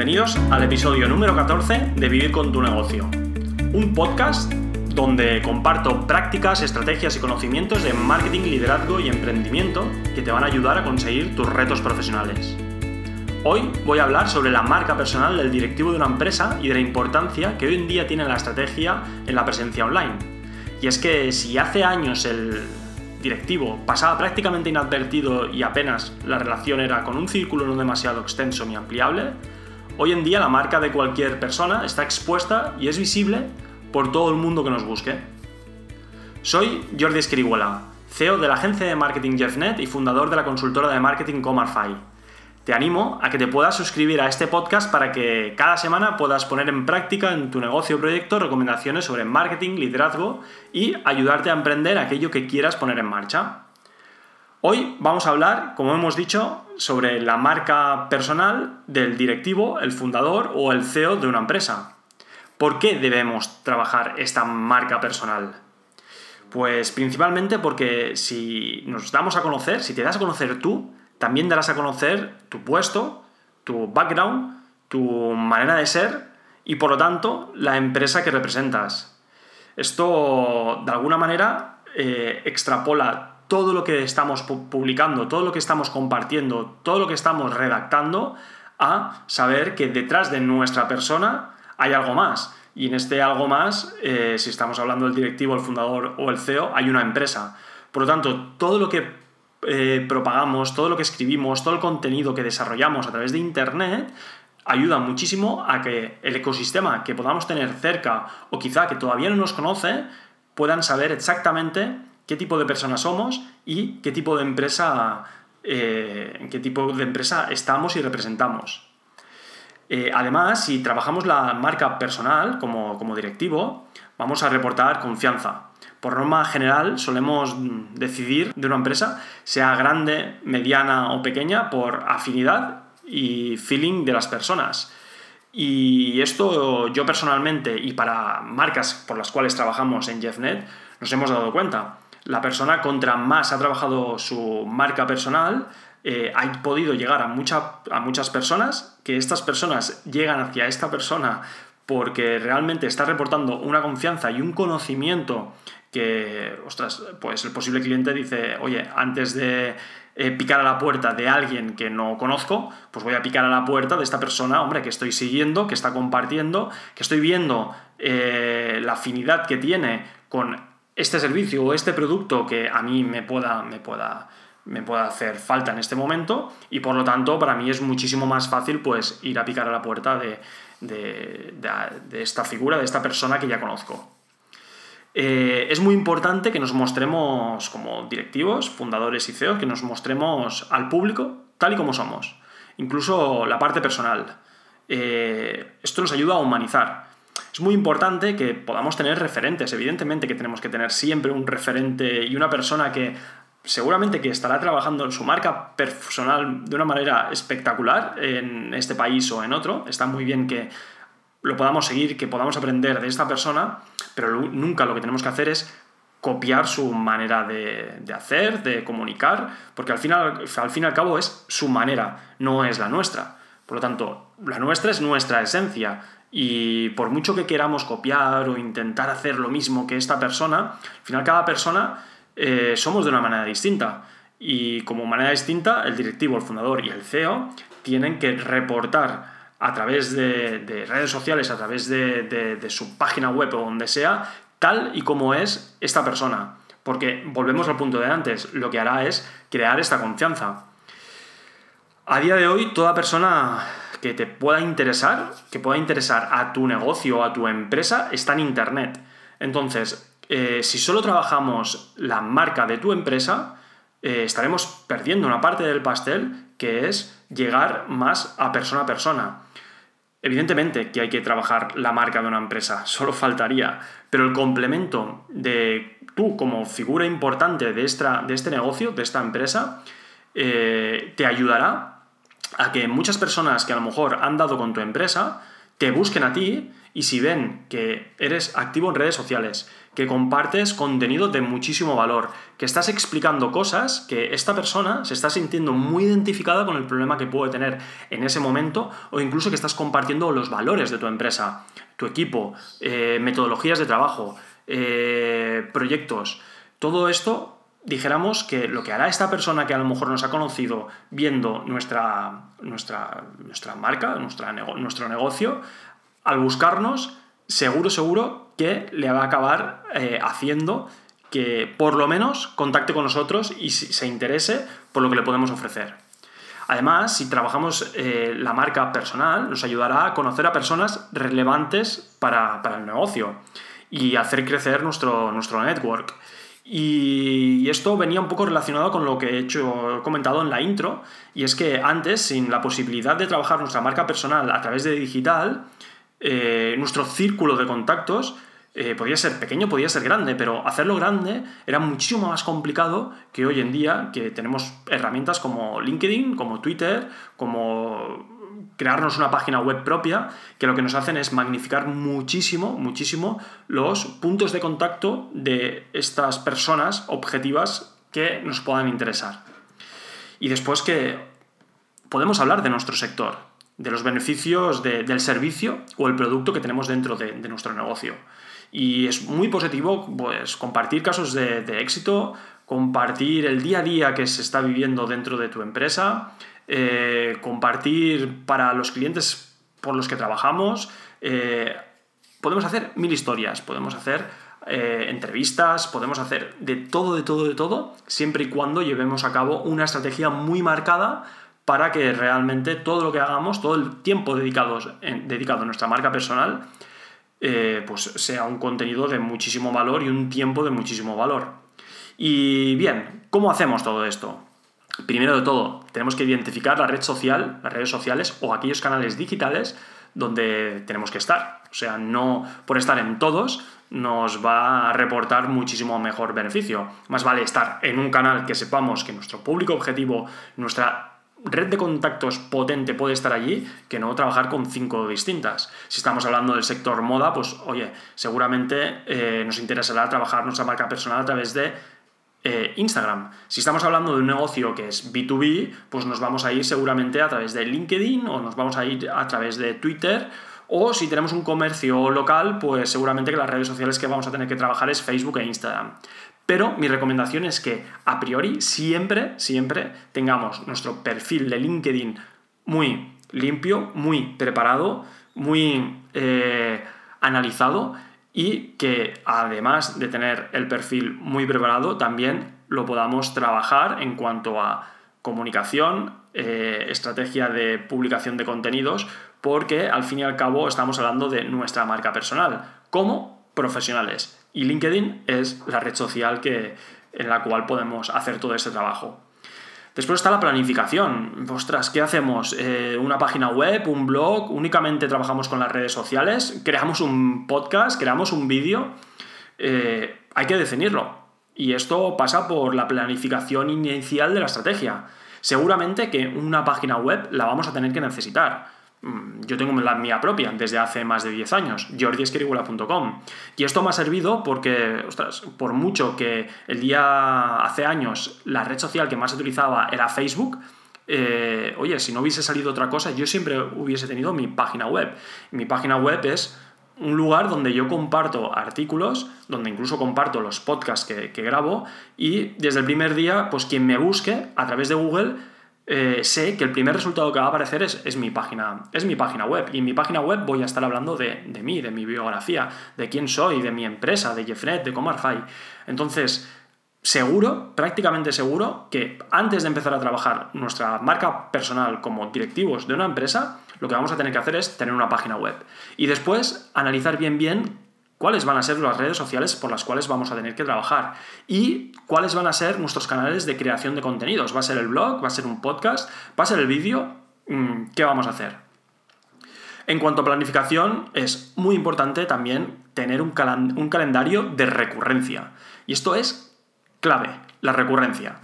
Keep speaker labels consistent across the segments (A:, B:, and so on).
A: Bienvenidos al episodio número 14 de Vivir con tu negocio, un podcast donde comparto prácticas, estrategias y conocimientos de marketing, liderazgo y emprendimiento que te van a ayudar a conseguir tus retos profesionales. Hoy voy a hablar sobre la marca personal del directivo de una empresa y de la importancia que hoy en día tiene la estrategia en la presencia online. Y es que si hace años el directivo pasaba prácticamente inadvertido y apenas la relación era con un círculo no demasiado extenso ni ampliable, hoy en día la marca de cualquier persona está expuesta y es visible por todo el mundo que nos busque. Soy Jordi Escriguela, CEO de la agencia de marketing JeffNet y fundador de la consultora de marketing Comarfy te animo a que te puedas suscribir a este podcast para que cada semana puedas poner en práctica en tu negocio o proyecto recomendaciones sobre marketing, liderazgo y ayudarte a emprender aquello que quieras poner en marcha. Hoy vamos a hablar, como hemos dicho, sobre la marca personal del directivo, el fundador o el CEO de una empresa. ¿Por qué debemos trabajar esta marca personal? Pues principalmente porque si nos damos a conocer, si te das a conocer tú, también darás a conocer tu puesto, tu background, tu manera de ser y por lo tanto la empresa que representas. Esto de alguna manera eh, extrapola todo lo que estamos publicando, todo lo que estamos compartiendo, todo lo que estamos redactando a saber que detrás de nuestra persona hay algo más. Y en este algo más, eh, si estamos hablando del directivo, el fundador o el CEO, hay una empresa. Por lo tanto, todo lo que eh, propagamos, todo lo que escribimos, todo el contenido que desarrollamos a través de Internet, ayuda muchísimo a que el ecosistema que podamos tener cerca o quizá que todavía no nos conoce, puedan saber exactamente qué tipo de personas somos y qué tipo de empresa, eh, qué tipo de empresa estamos y representamos. Eh, además, si trabajamos la marca personal como, como directivo, vamos a reportar confianza. Por norma general, solemos decidir de una empresa, sea grande, mediana o pequeña, por afinidad y feeling de las personas. Y esto yo personalmente y para marcas por las cuales trabajamos en JeffNet nos hemos dado cuenta. La persona contra más ha trabajado su marca personal, eh, ha podido llegar a, a muchas personas, que estas personas llegan hacia esta persona porque realmente está reportando una confianza y un conocimiento que, ostras, pues el posible cliente dice, oye, antes de eh, picar a la puerta de alguien que no conozco, pues voy a picar a la puerta de esta persona, hombre, que estoy siguiendo, que está compartiendo, que estoy viendo eh, la afinidad que tiene con este servicio o este producto que a mí me pueda, me pueda, me pueda hacer falta en este momento y por lo tanto para mí es muchísimo más fácil pues ir a picar a la puerta de, de esta figura, de esta persona que ya conozco. Eh, es muy importante que nos mostremos como directivos, fundadores y CEOs, que nos mostremos al público tal y como somos, incluso la parte personal. Eh, esto nos ayuda a humanizar. Es muy importante que podamos tener referentes, evidentemente que tenemos que tener siempre un referente y una persona que seguramente que estará trabajando en su marca personal de una manera espectacular en este país o en otro. Está muy bien que lo podamos seguir, que podamos aprender de esta persona, pero nunca lo que tenemos que hacer es copiar su manera de, hacer, de comunicar, porque al final, al fin y al cabo es su manera, no es la nuestra. Por lo tanto, la nuestra es nuestra esencia. Y por mucho que queramos copiar o intentar hacer lo mismo que esta persona, al final cada persona eh, somos de una manera distinta. Y como manera distinta, el directivo, el fundador y el CEO tienen que reportar a través de, redes sociales, a través de, su página web o donde sea, tal y como es esta persona. Porque volvemos al punto de antes, lo que hará es crear esta confianza. A día de hoy, toda persona que te pueda interesar, que pueda interesar a tu negocio o a tu empresa, está en Internet. Entonces, eh, si solo trabajamos la marca de tu empresa, eh, estaremos perdiendo una parte del pastel que es llegar más a persona a persona. Evidentemente que hay que trabajar la marca de una empresa, solo faltaría, pero el complemento de tú como figura importante de, de este negocio, de esta empresa, eh, te ayudará a que muchas personas que a lo mejor han dado con tu empresa te busquen a ti y si ven que eres activo en redes sociales, que compartes contenido de muchísimo valor, que estás explicando cosas que esta persona se está sintiendo muy identificada con el problema que puede tener en ese momento o incluso que estás compartiendo los valores de tu empresa, tu equipo, eh, metodologías de trabajo, eh, proyectos. Todo esto dijéramos que lo que hará esta persona que a lo mejor nos ha conocido viendo nuestra, nuestra, nuestra marca, nuestra, nuestro negocio, al buscarnos, seguro, seguro que le va a acabar eh, haciendo que por lo menos contacte con nosotros y se interese por lo que le podemos ofrecer. Además, si trabajamos eh, la marca personal, nos ayudará a conocer a personas relevantes para, para el negocio y hacer crecer nuestro, nuestro network. Y esto venía un poco relacionado con lo que he hecho, comentado en la intro, y es que antes, sin la posibilidad de trabajar nuestra marca personal a través de digital, eh, nuestro círculo de contactos eh, podía ser pequeño, podía ser grande, pero hacerlo grande era muchísimo más complicado que hoy en día, que tenemos herramientas como LinkedIn, como Twitter, como crearnos una página web propia, que lo que nos hacen es magnificar muchísimo, muchísimo los puntos de contacto de estas personas objetivas que nos puedan interesar. Y después que podemos hablar de nuestro sector, de los beneficios del servicio o el producto que tenemos dentro de nuestro negocio. Y es muy positivo pues, compartir casos de, éxito, compartir el día a día que se está viviendo dentro de tu empresa, eh, compartir para los clientes por los que trabajamos. Eh, podemos hacer mil historias, podemos hacer eh, entrevistas, podemos hacer de todo, de todo, de todo, siempre y cuando llevemos a cabo una estrategia muy marcada para que realmente todo lo que hagamos, todo el tiempo dedicado, dedicado a nuestra marca personal, pues sea un contenido de muchísimo valor y un tiempo de muchísimo valor. Y bien, ¿cómo hacemos todo esto? Primero de todo, tenemos que identificar la red social, las redes sociales o aquellos canales digitales donde tenemos que estar. O sea, no por estar en todos nos va a reportar muchísimo mejor beneficio. Más vale estar en un canal que sepamos que nuestro público objetivo, nuestra red de contactos potente puede estar allí que no trabajar con cinco distintas. Si estamos hablando del sector moda, pues oye, seguramente eh, nos interesará trabajar nuestra marca personal a través de eh, Instagram. Si estamos hablando de un negocio que es B2B, pues nos vamos a ir seguramente a través de LinkedIn o nos vamos a ir a través de Twitter. O si tenemos un comercio local, pues seguramente que las redes sociales que vamos a tener que trabajar es Facebook e Instagram. Pero mi recomendación es que a priori siempre, siempre tengamos nuestro perfil de LinkedIn muy limpio, muy preparado, muy eh, analizado y que además de tener el perfil muy preparado, también lo podamos trabajar en cuanto a comunicación, eh, estrategia de publicación de contenidos, porque al fin y al cabo estamos hablando de nuestra marca personal como profesionales. Y LinkedIn es la red social que, en la cual podemos hacer todo este trabajo. Después está la planificación. Ostras, ¿qué hacemos? Eh, ¿Una página web? ¿Un blog? ¿Únicamente trabajamos con las redes sociales? ¿Creamos un podcast? ¿Creamos un vídeo? Eh, hay que definirlo. Y esto pasa por la planificación inicial de la estrategia. Seguramente que una página web la vamos a tener que necesitar. Mm, yo tengo la mía propia desde hace más de 10 años, jordiesquerigula.com. Y esto me ha servido porque, ostras, por mucho que el día hace años la red social que más utilizaba era Facebook, eh, oye, si no hubiese salido otra cosa, yo siempre hubiese tenido mi página web. Mi página web es un lugar donde yo comparto artículos, donde incluso comparto los podcasts que grabo y desde el primer día, pues quien me busque a través de Google eh, sé que el primer resultado que va a aparecer es, mi página, es mi página web. Y en mi página web voy a estar hablando de, mí, de mi biografía, de quién soy, de mi empresa, de Jeffnet, de Comarfy. Entonces, seguro, prácticamente seguro, que antes de empezar a trabajar nuestra marca personal como directivos de una empresa, lo que vamos a tener que hacer es tener una página web. Y después analizar bien bien cuáles van a ser las redes sociales por las cuales vamos a tener que trabajar y cuáles van a ser nuestros canales de creación de contenidos. ¿Va a ser el blog? ¿Va a ser un podcast? ¿Va a ser el vídeo? Mm, ¿Qué vamos a hacer? En cuanto a planificación, es muy importante también tener un, un calendario de recurrencia. Y esto es clave la recurrencia.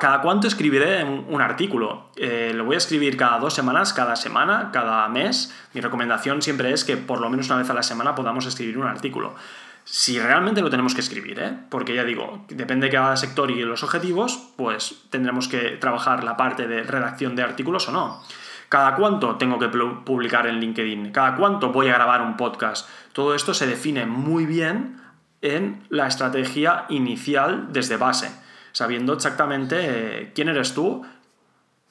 A: ¿Cada cuánto escribiré un, artículo? Eh, lo voy a escribir cada dos semanas, cada semana, cada mes. Mi recomendación siempre es que por lo menos una vez a la semana podamos escribir un artículo. Si realmente lo tenemos que escribir, ¿eh? porque ya digo, depende de cada sector y los objetivos, pues tendremos que trabajar la parte de redacción de artículos o no. ¿Cada cuánto tengo que publicar en LinkedIn? ¿Cada cuánto voy a grabar un podcast? Todo esto se define muy bien en la estrategia inicial desde base, sabiendo exactamente eh, quién eres tú,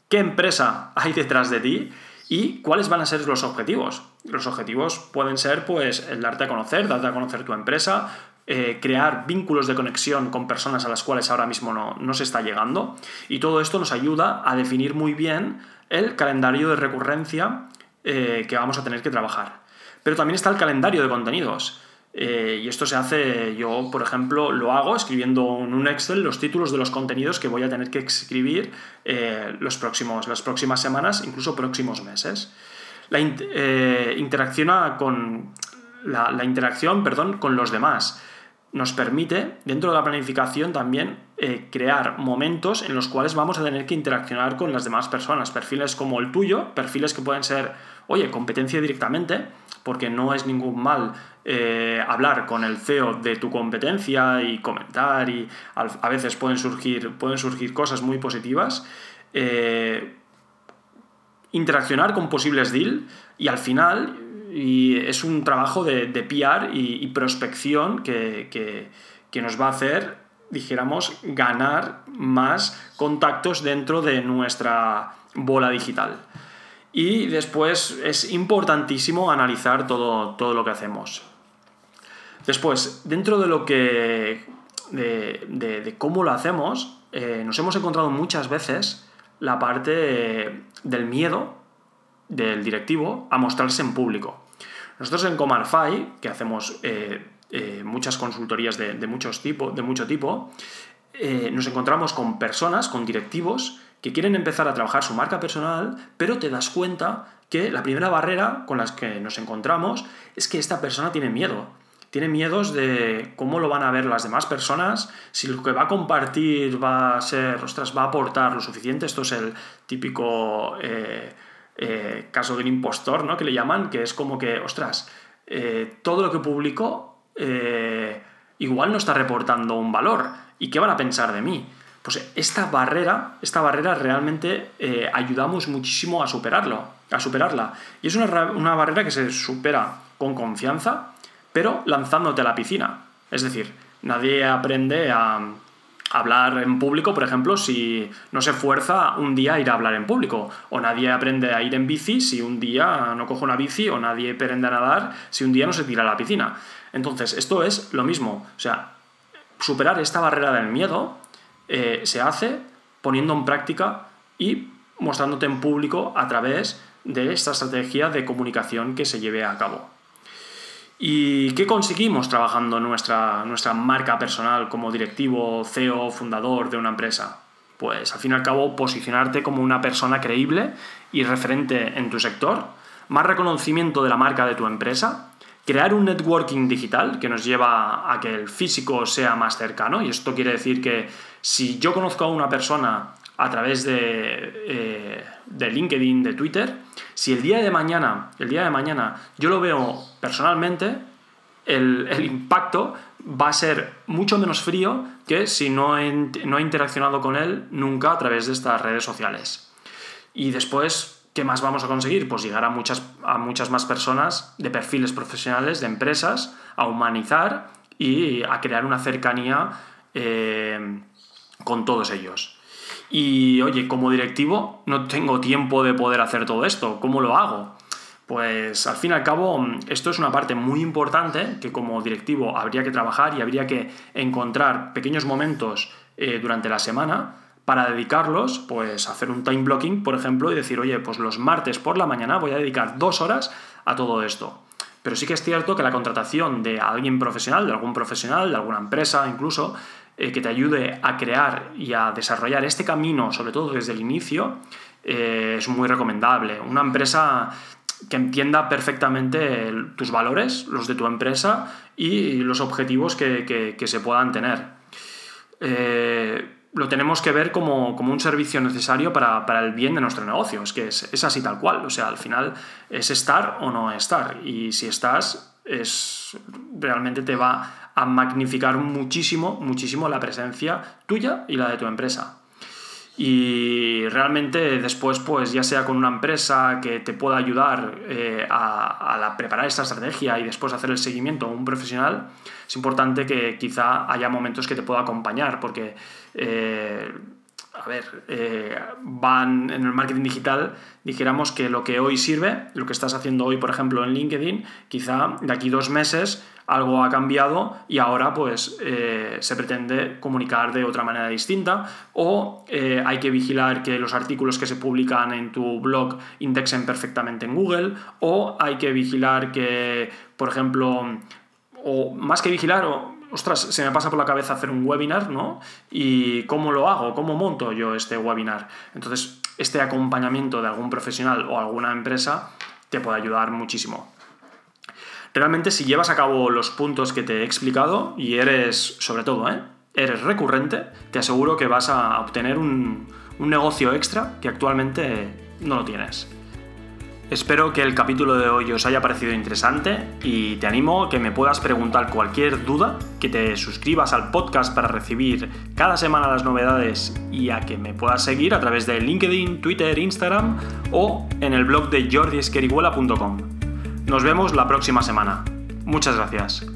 A: qué empresa hay detrás de ti y cuáles van a ser los objetivos. Los objetivos pueden ser pues el darte a conocer, darte a conocer tu empresa, eh, crear vínculos de conexión con personas a las cuales ahora mismo no, se está llegando. Y todo esto nos ayuda a definir muy bien el calendario de recurrencia eh, que vamos a tener que trabajar. Pero también está el calendario de contenidos. Eh, y esto se hace, yo por ejemplo lo hago escribiendo en un Excel los títulos de los contenidos que voy a tener que escribir los próximos, las próximas semanas, incluso próximos meses. La interacciona con la, la, interacción perdón, con los demás nos permite, dentro de la planificación, también eh, crear momentos en los cuales vamos a tener que interaccionar con las demás personas. Perfiles como el tuyo, perfiles que pueden ser, oye, competencia directamente, porque no es ningún mal eh, hablar con el CEO de tu competencia y comentar, y a veces pueden surgir, pueden surgir cosas muy positivas. Eh, interaccionar con posibles deals y al final y es un trabajo de, de PR y, prospección que, nos va a hacer, dijéramos, ganar más contactos dentro de nuestra bola digital. Y después es importantísimo analizar todo, todo lo que hacemos. Después, dentro de lo que. de, cómo lo hacemos, eh, nos hemos encontrado muchas veces la parte del miedo del directivo a mostrarse en público. Nosotros en Comarfy, que hacemos eh, eh, muchas consultorías de, muchos de mucho tipo, eh, nos encontramos con personas, con directivos, que quieren empezar a trabajar su marca personal, pero te das cuenta que la primera barrera con la que nos encontramos es que esta persona tiene miedo. Tiene miedos de cómo lo van a ver las demás personas, si lo que va a compartir va a ser, ostras, va a aportar lo suficiente. Esto es el típico eh, caso del impostor, ¿no? Que le llaman, que es como que, ostras, eh, todo lo que publico eh, igual no está reportando un valor. ¿Y qué van a pensar de mí? Pues esta barrera, esta barrera realmente ayudamos muchísimo a superarlo, a superarla. Y es una, una barrera que se supera con confianza, pero lanzándote a la piscina. Es decir, nadie aprende a, hablar en público, por ejemplo, si no se fuerza un día a ir a hablar en público. O nadie aprende a ir en bici si un día no coge una bici, o nadie aprende a nadar si un día no se tira a la piscina. Entonces, esto es lo mismo. O sea, superar esta barrera del miedo eh, se hace poniendo en práctica y mostrándote en público a través de esta estrategia de comunicación que se lleve a cabo. ¿Y qué conseguimos trabajando nuestra, nuestra marca personal como directivo, CEO, fundador de una empresa? Pues al fin y al cabo posicionarte como una persona creíble y referente en tu sector, más reconocimiento de la marca de tu empresa, crear un networking digital que nos lleva a que el físico sea más cercano y esto quiere decir que si yo conozco a una persona a través de, eh, de LinkedIn, de Twitter, si el día de mañana, el día de mañana yo lo veo personalmente, el, impacto va a ser mucho menos frío que si no he, no he interaccionado con él nunca a través de estas redes sociales. Y después, ¿qué más vamos a conseguir? Pues llegar a muchas, a muchas más personas de perfiles profesionales, de empresas, a humanizar y a crear una cercanía eh, con todos ellos. Y oye, como directivo no tengo tiempo de poder hacer todo esto. ¿Cómo lo hago? Pues al fin y al cabo esto es una parte muy importante que como directivo habría que trabajar y habría que encontrar pequeños momentos eh, durante la semana para dedicarlos, pues hacer un time blocking, por ejemplo, y decir, oye, pues los martes por la mañana voy a dedicar dos horas a todo esto. Pero sí que es cierto que la contratación de alguien profesional, de algún profesional, de alguna empresa incluso, eh, que te ayude a crear y a desarrollar este camino, sobre todo desde el inicio, eh, es muy recomendable. Una empresa que entienda perfectamente tus valores, los de tu empresa y los objetivos que, se puedan tener. Eh, lo tenemos que ver como, un servicio necesario para, el bien de nuestro negocio. Es que es, así tal cual. O sea, al final es estar o no estar. Y si estás, es realmente te va a magnificar muchísimo, muchísimo la presencia tuya y la de tu empresa. Y realmente después, pues ya sea con una empresa que te pueda ayudar eh, a, preparar esta estrategia y después hacer el seguimiento, un profesional, es importante que quizá haya momentos que te pueda acompañar, porque eh, a ver, eh, van en el marketing digital, dijéramos que lo que hoy sirve, lo que estás haciendo hoy, por ejemplo, en LinkedIn, quizá de aquí dos meses algo ha cambiado y ahora pues eh, se pretende comunicar de otra manera distinta o eh, hay que vigilar que los artículos que se publican en tu blog indexen perfectamente en Google o hay que vigilar que, por ejemplo, o más que vigilar, o ostras, se me pasa por la cabeza hacer un webinar, ¿no? ¿Y cómo lo hago? ¿Cómo monto yo este webinar? Entonces, este acompañamiento de algún profesional o alguna empresa te puede ayudar muchísimo. Realmente, si llevas a cabo los puntos que te he explicado y eres, sobre todo, ¿eh? eres recurrente, te aseguro que vas a obtener un, un negocio extra que actualmente no lo tienes. Espero que el capítulo de hoy os haya parecido interesante y te animo a que me puedas preguntar cualquier duda, que te suscribas al podcast para recibir cada semana las novedades y a que me puedas seguir a través de LinkedIn, Twitter, Instagram o en el blog de jordiesqueriguela.com. Nos vemos la próxima semana. Muchas gracias.